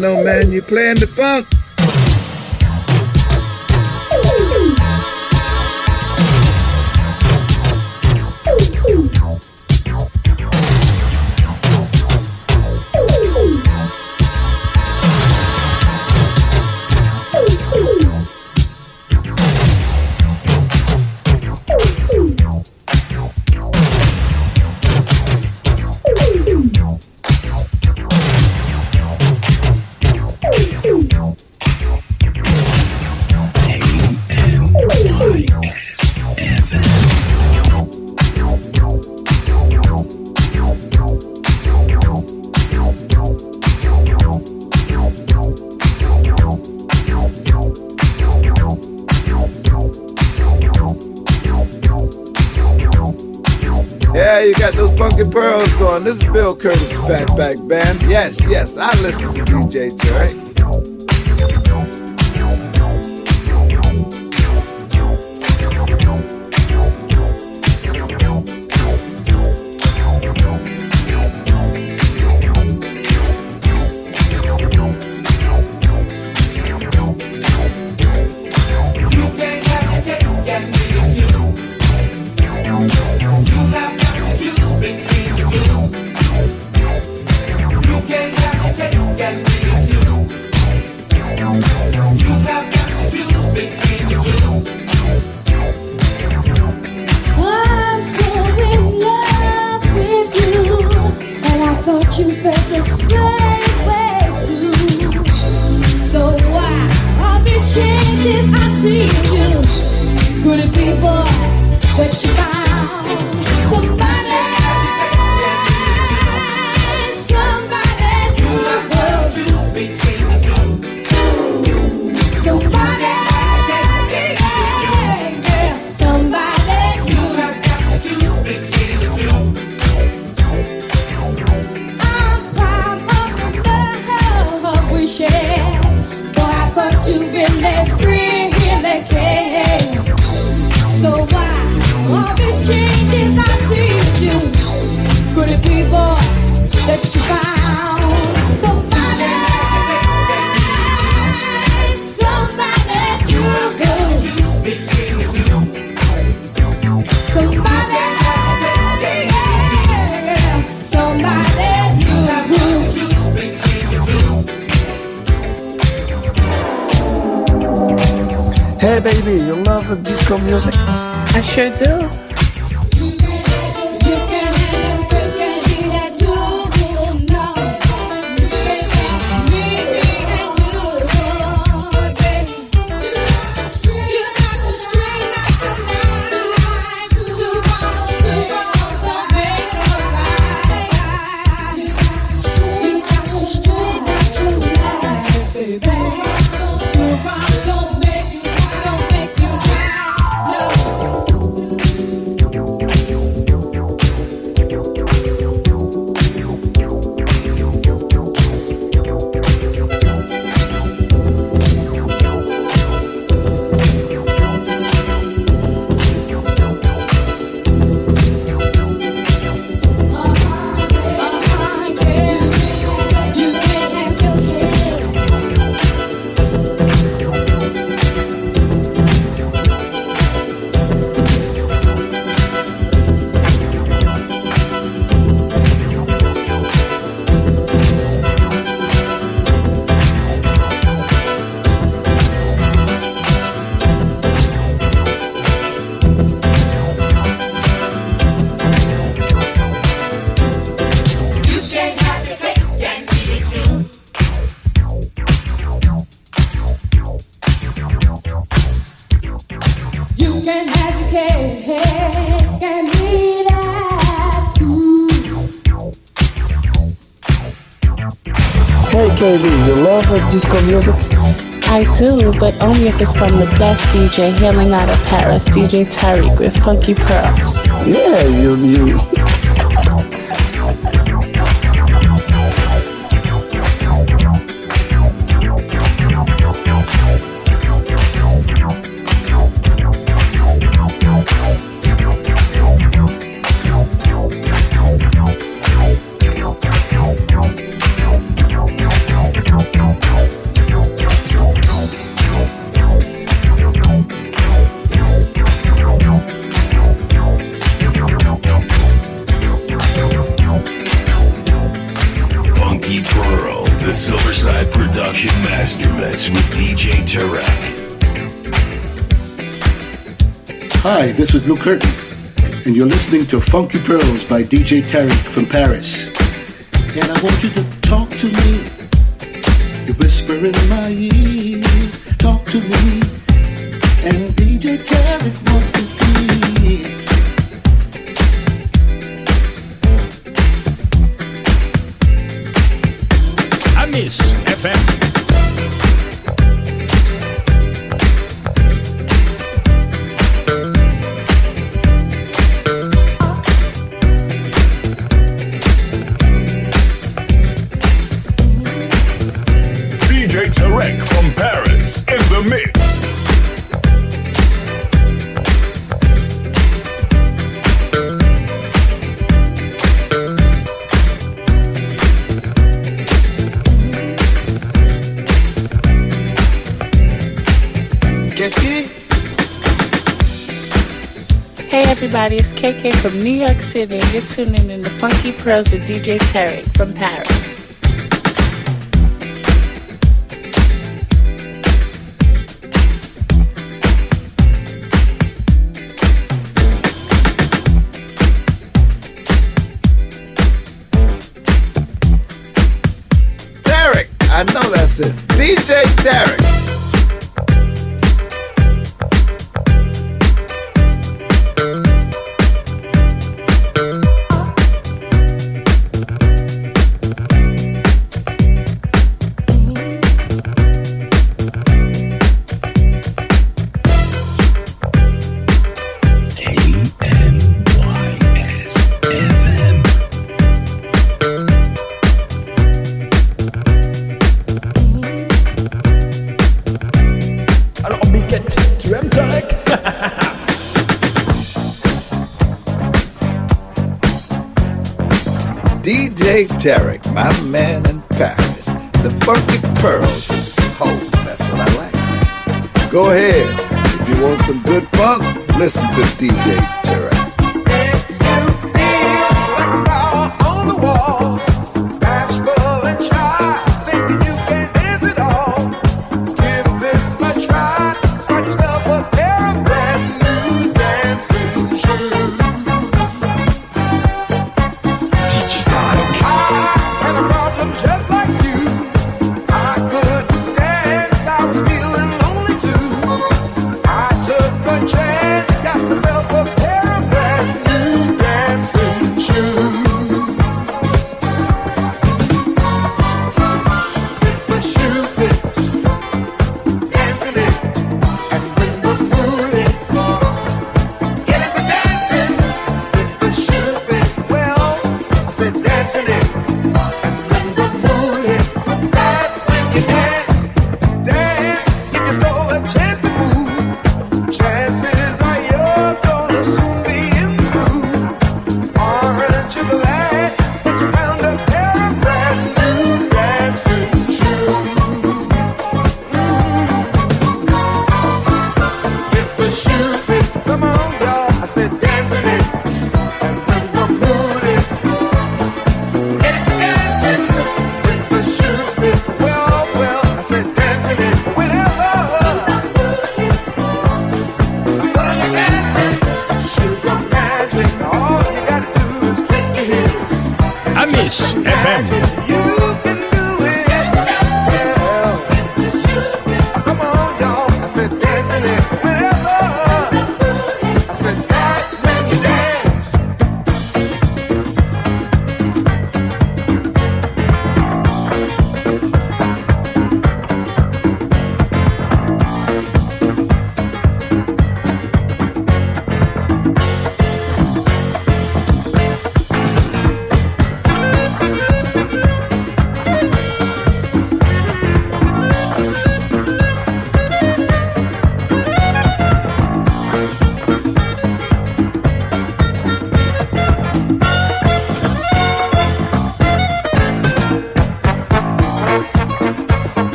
no man, you playing the funk. Get Pearls going. This is Bill Curtis, Fatback Band. Yes, yes, I listen to DJ Terry. see. disco music? I do, but only if it's from the best DJ hailing out of Paris, DJ Tarek with Funky Pearls. Yeah, you, you Luke Curtin, and you're listening to Funky Pearls by DJ Tarek from Paris. And I want you to talk to me. You whisper in my ear, talk to me. And DJ Tarek wants to be. Amis FM. KK from New York City, and you're tuning in to Funky Pearls with DJ Tarek from Paris. DJ Tarek, my man in Paris. The Funky Pearls. Oh, that's what I like. Go ahead. If you want some good funk, listen to DJ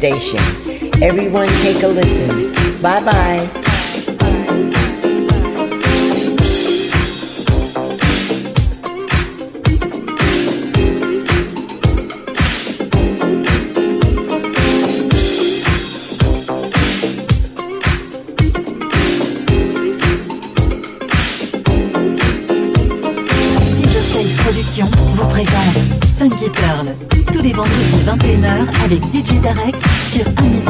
station. Everyone take a listen. Bye bye. Avec DJ Tarek sur Amis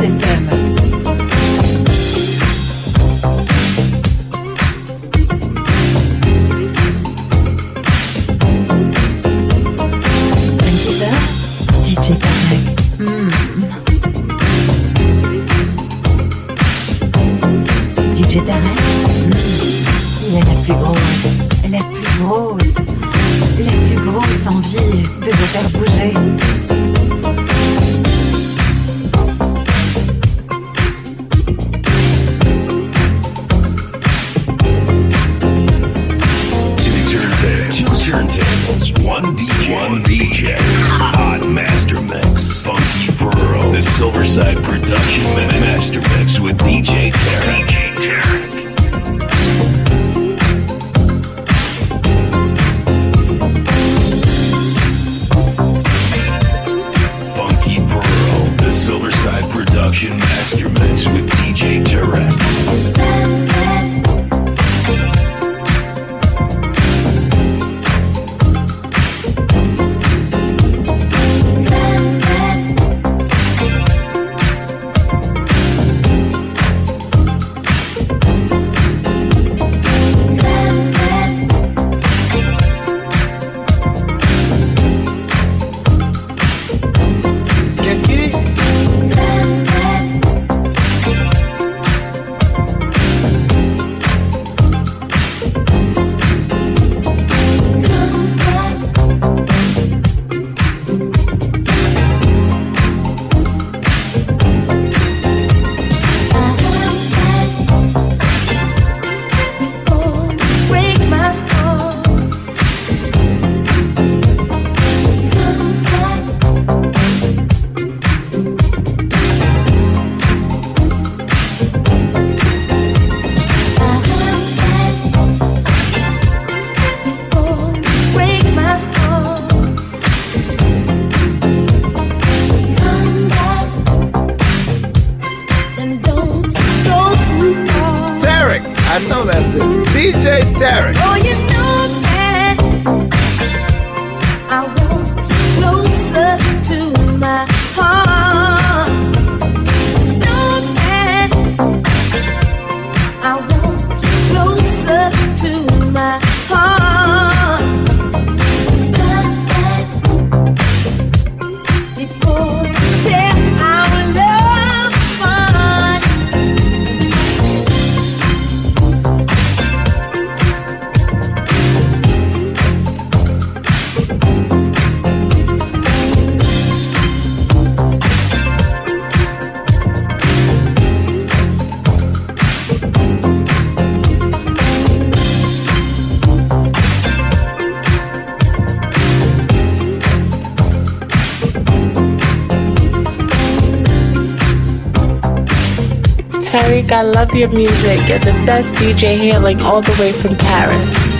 I love your music. You're the best DJ hailing all the way from Paris.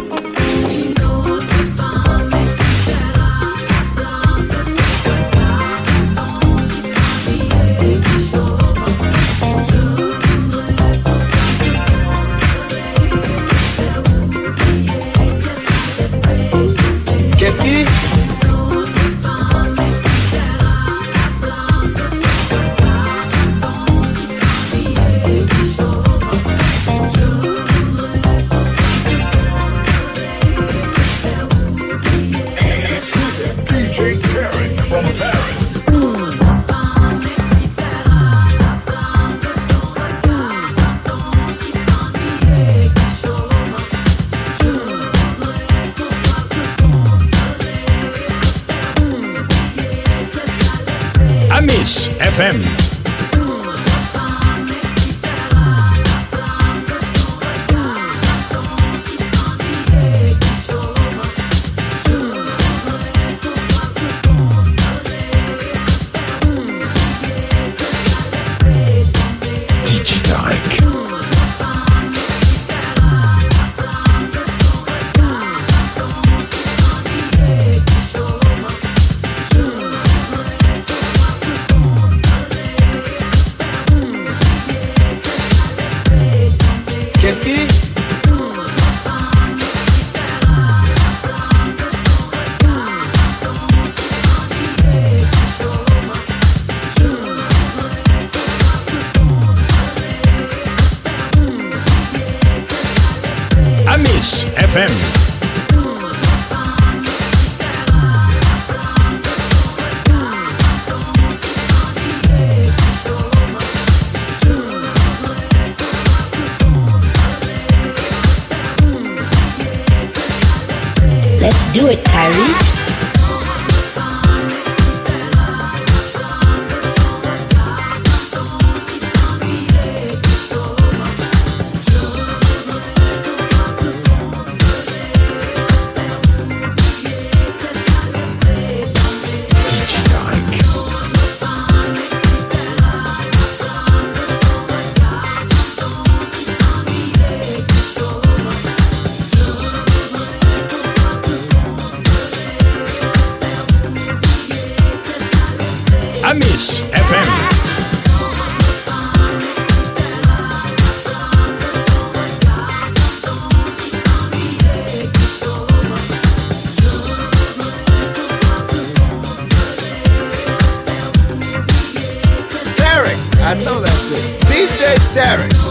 know. DJ Derek.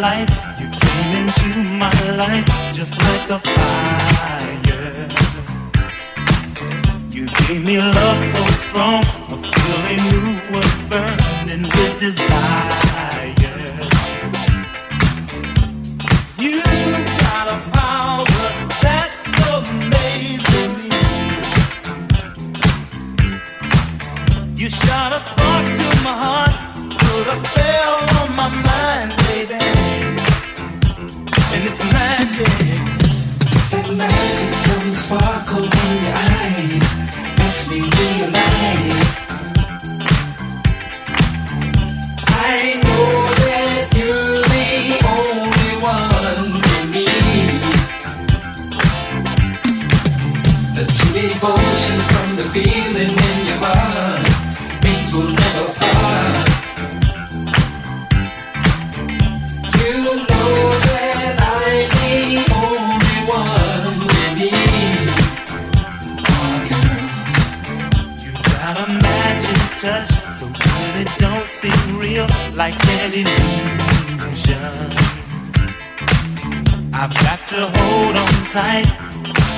light. You came into my life just like a fire. You gave me love so strong, a feeling new was burning with desire. sparkle in your eyes. to hold on tight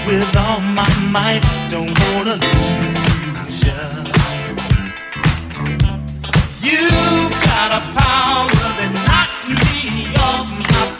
with all my might. Don't wanna lose ya. You've got a power that knocks me off my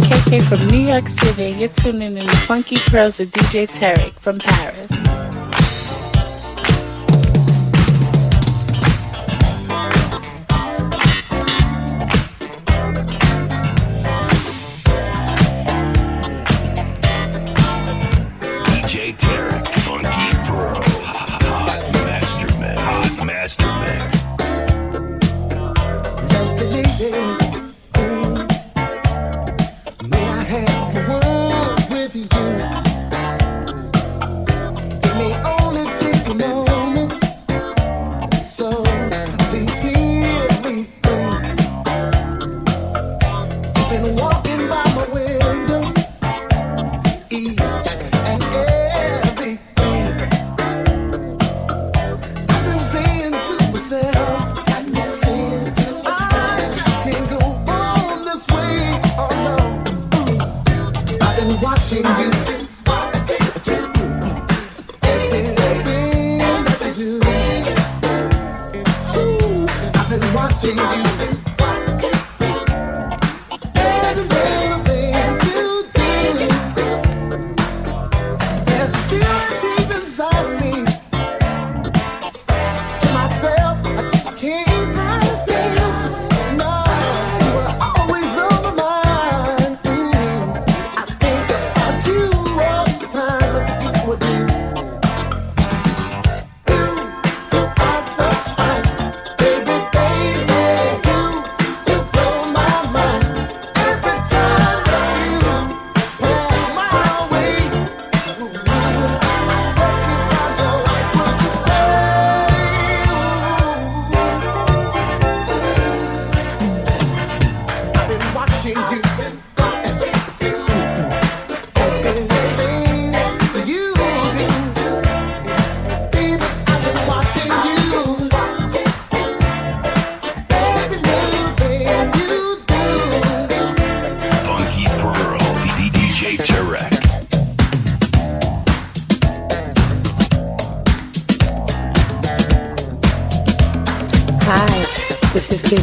KK from New York City. You're tuning in to Funky Pearls with DJ Tarek from Paris.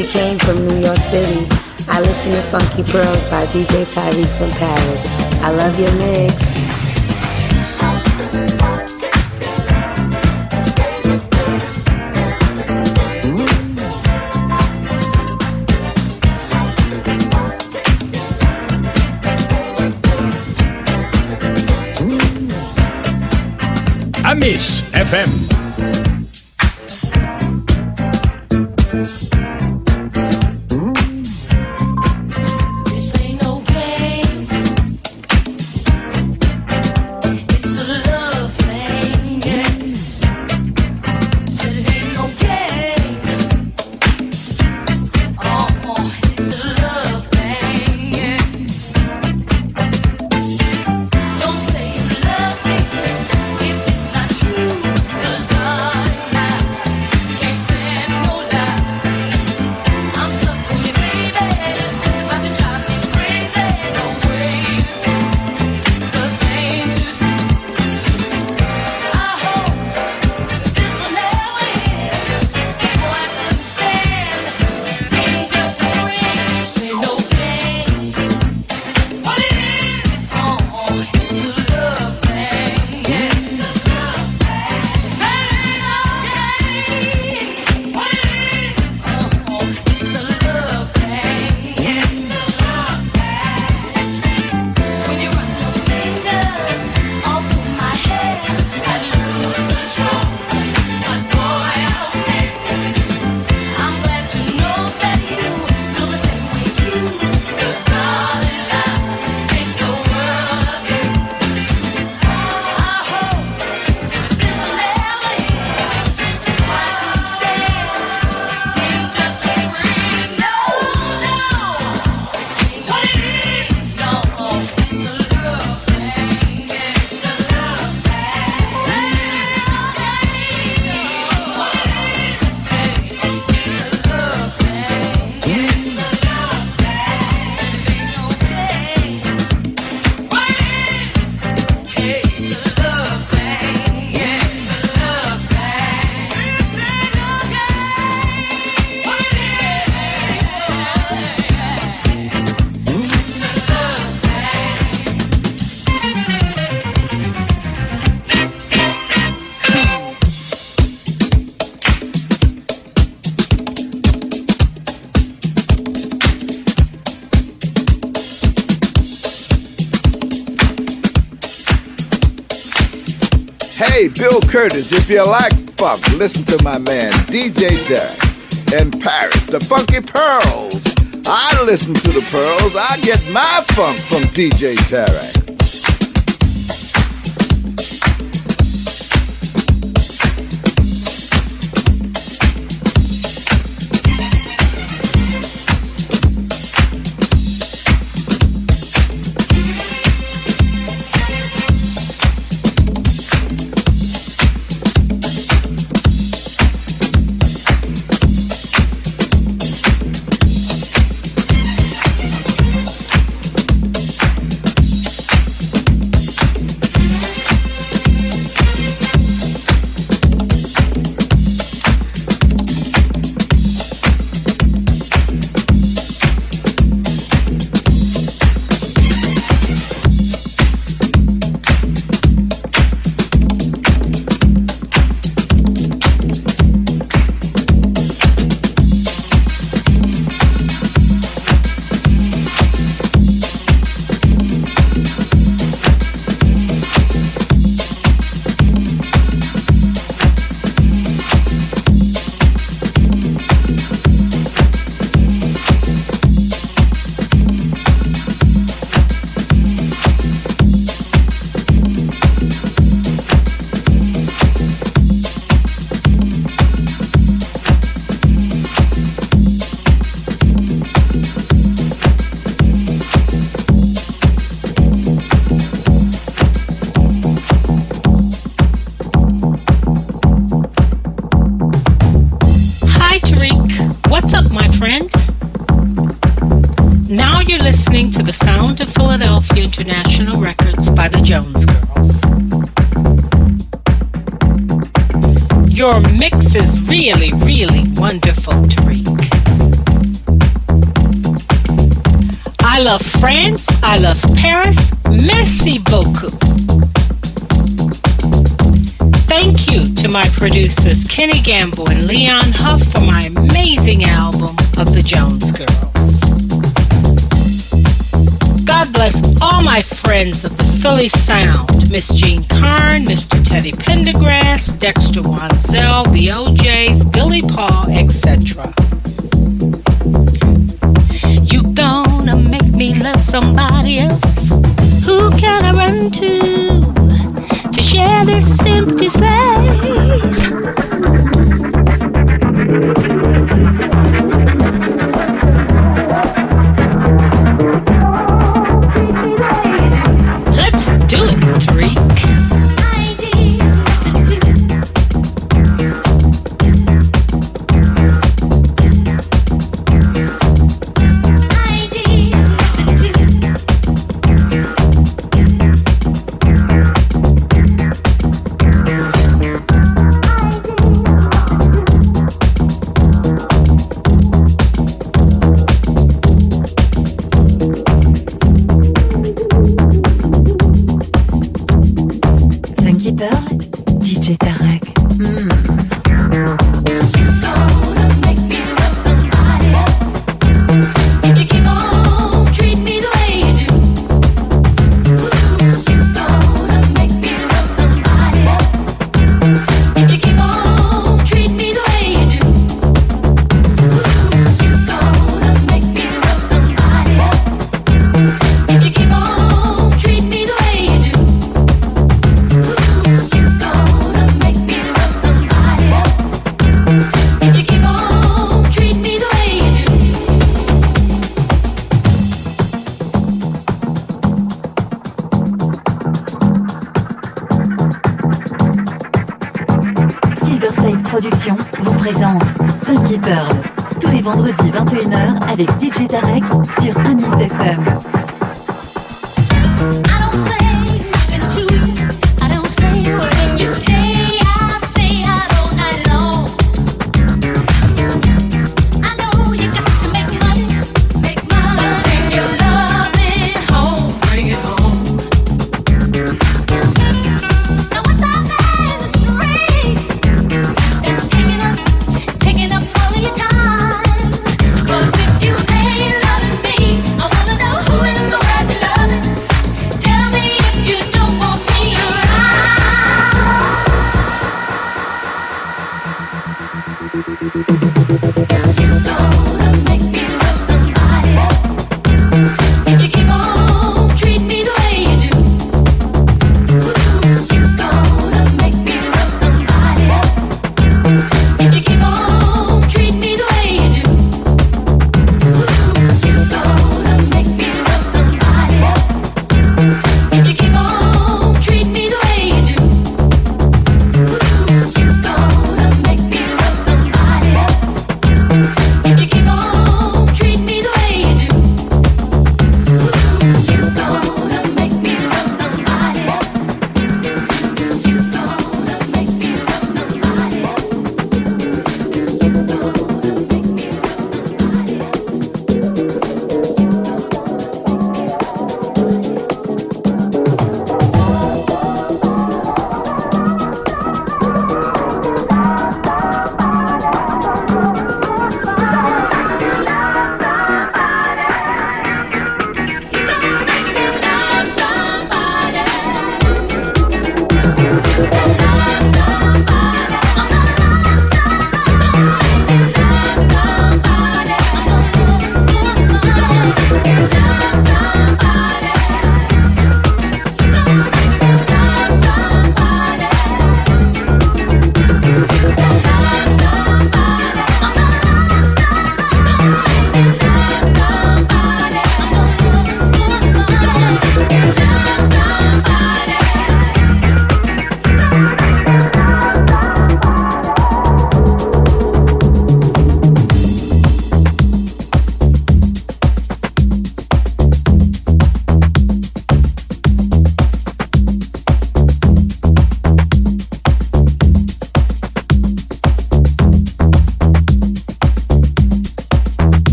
Kizzy Kane from New York City. I listen to Funky Pearls by DJ Tarek from Paris. I love your mix. FM. Curtis. If you like funk, listen to my man DJ Tarek in Paris, the Funky Pearls. I listen to the Pearls. I get my funk from DJ Tarek. I love France. I love Paris. Merci beaucoup. Thank you to my producers Kenny Gamble and Leon Huff for my amazing album of the Jones Girls. God bless all my friends of the Philly Sound, Miss Jean Carn, Mr. Teddy Pendergrass, Dexter Wansel, the O'Jays, Billy Paul, etc. love somebody else? Who can I run to to share this empty space? Avec DJ Tarek sur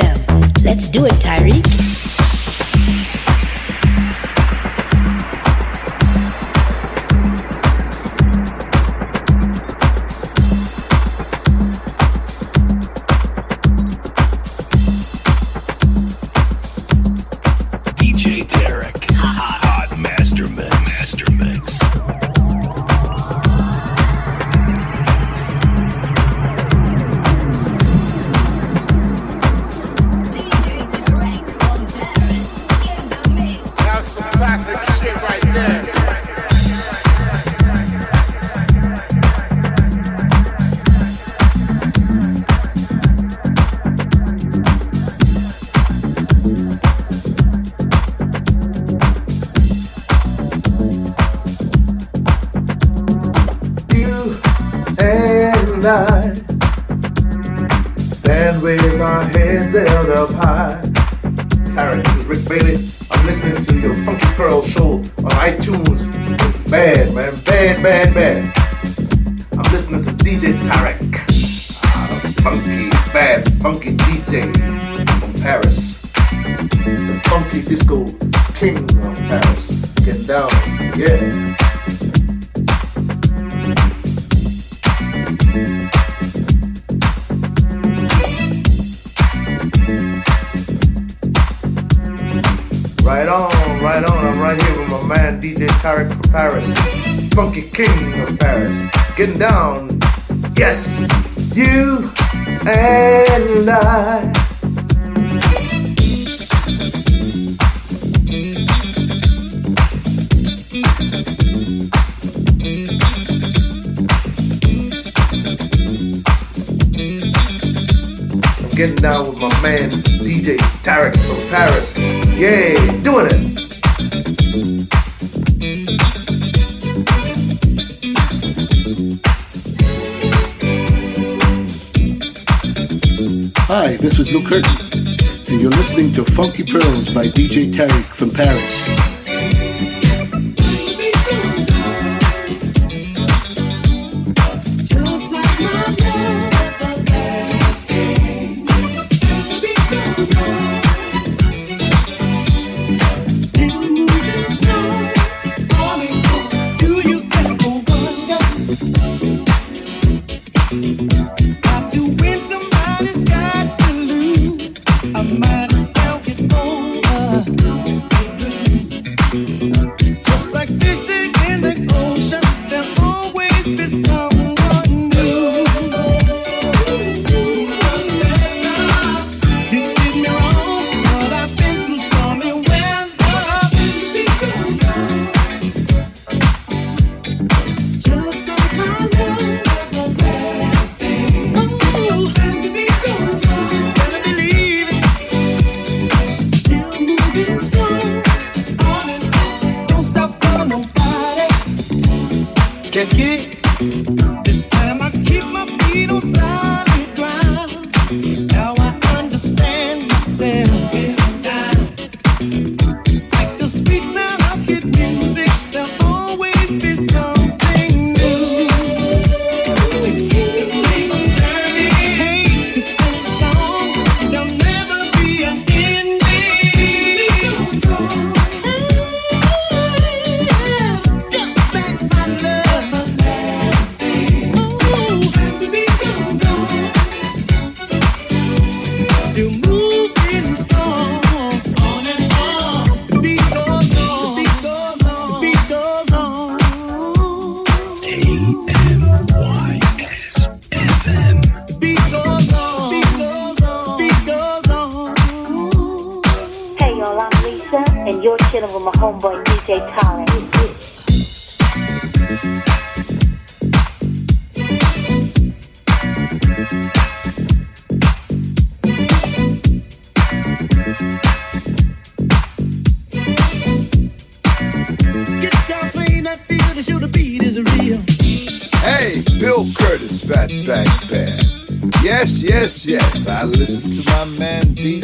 FM. Let's do it, Tarek. getting Hi, this is Luke Curtin, and you're listening to Funky Pearls by DJ Tarek from Paris. Funk, my man pearls.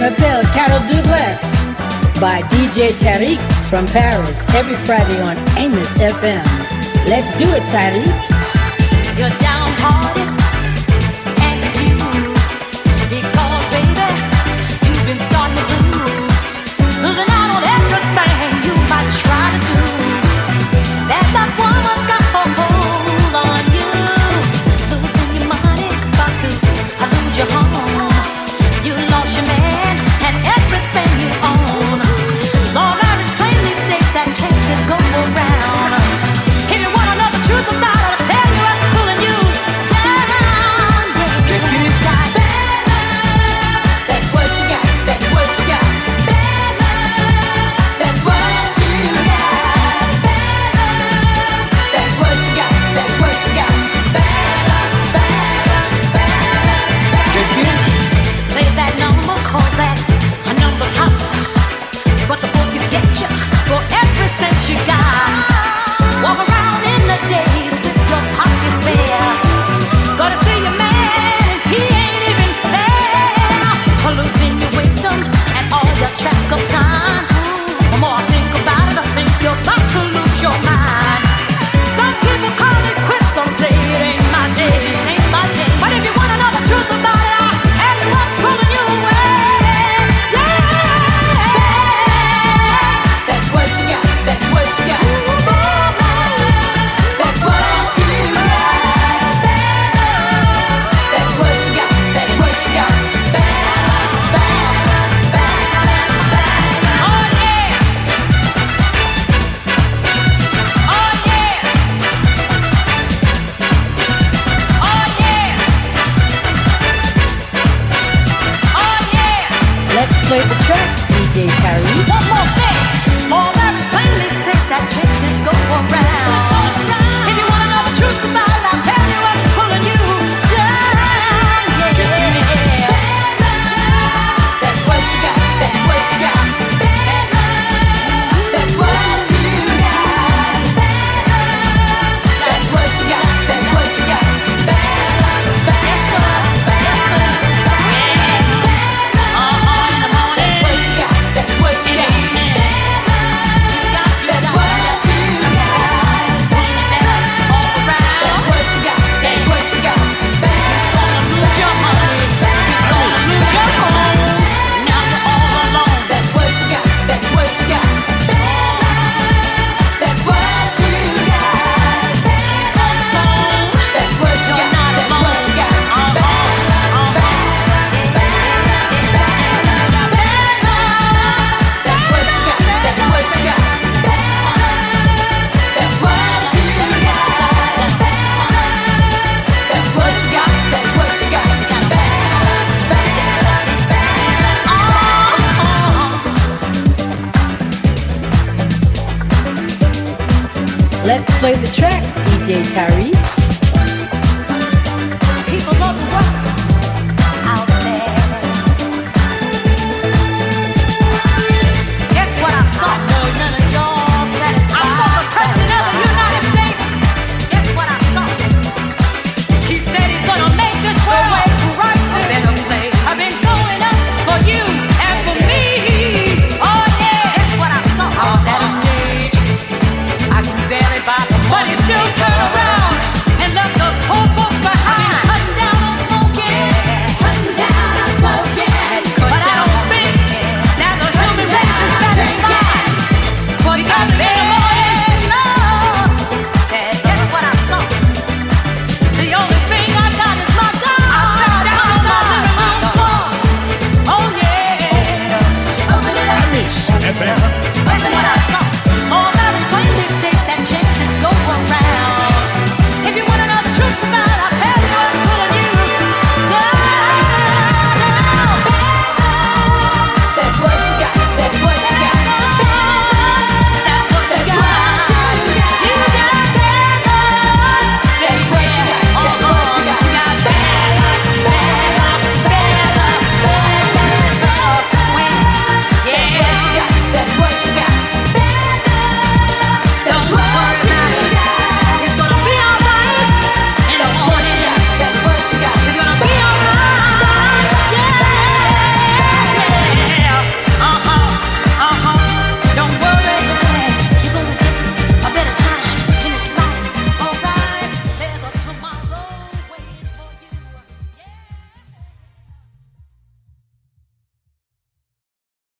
M'appelle Carol Douglas by DJ Tarek from Paris every Friday on Amos FM. Let's do it, Tarek.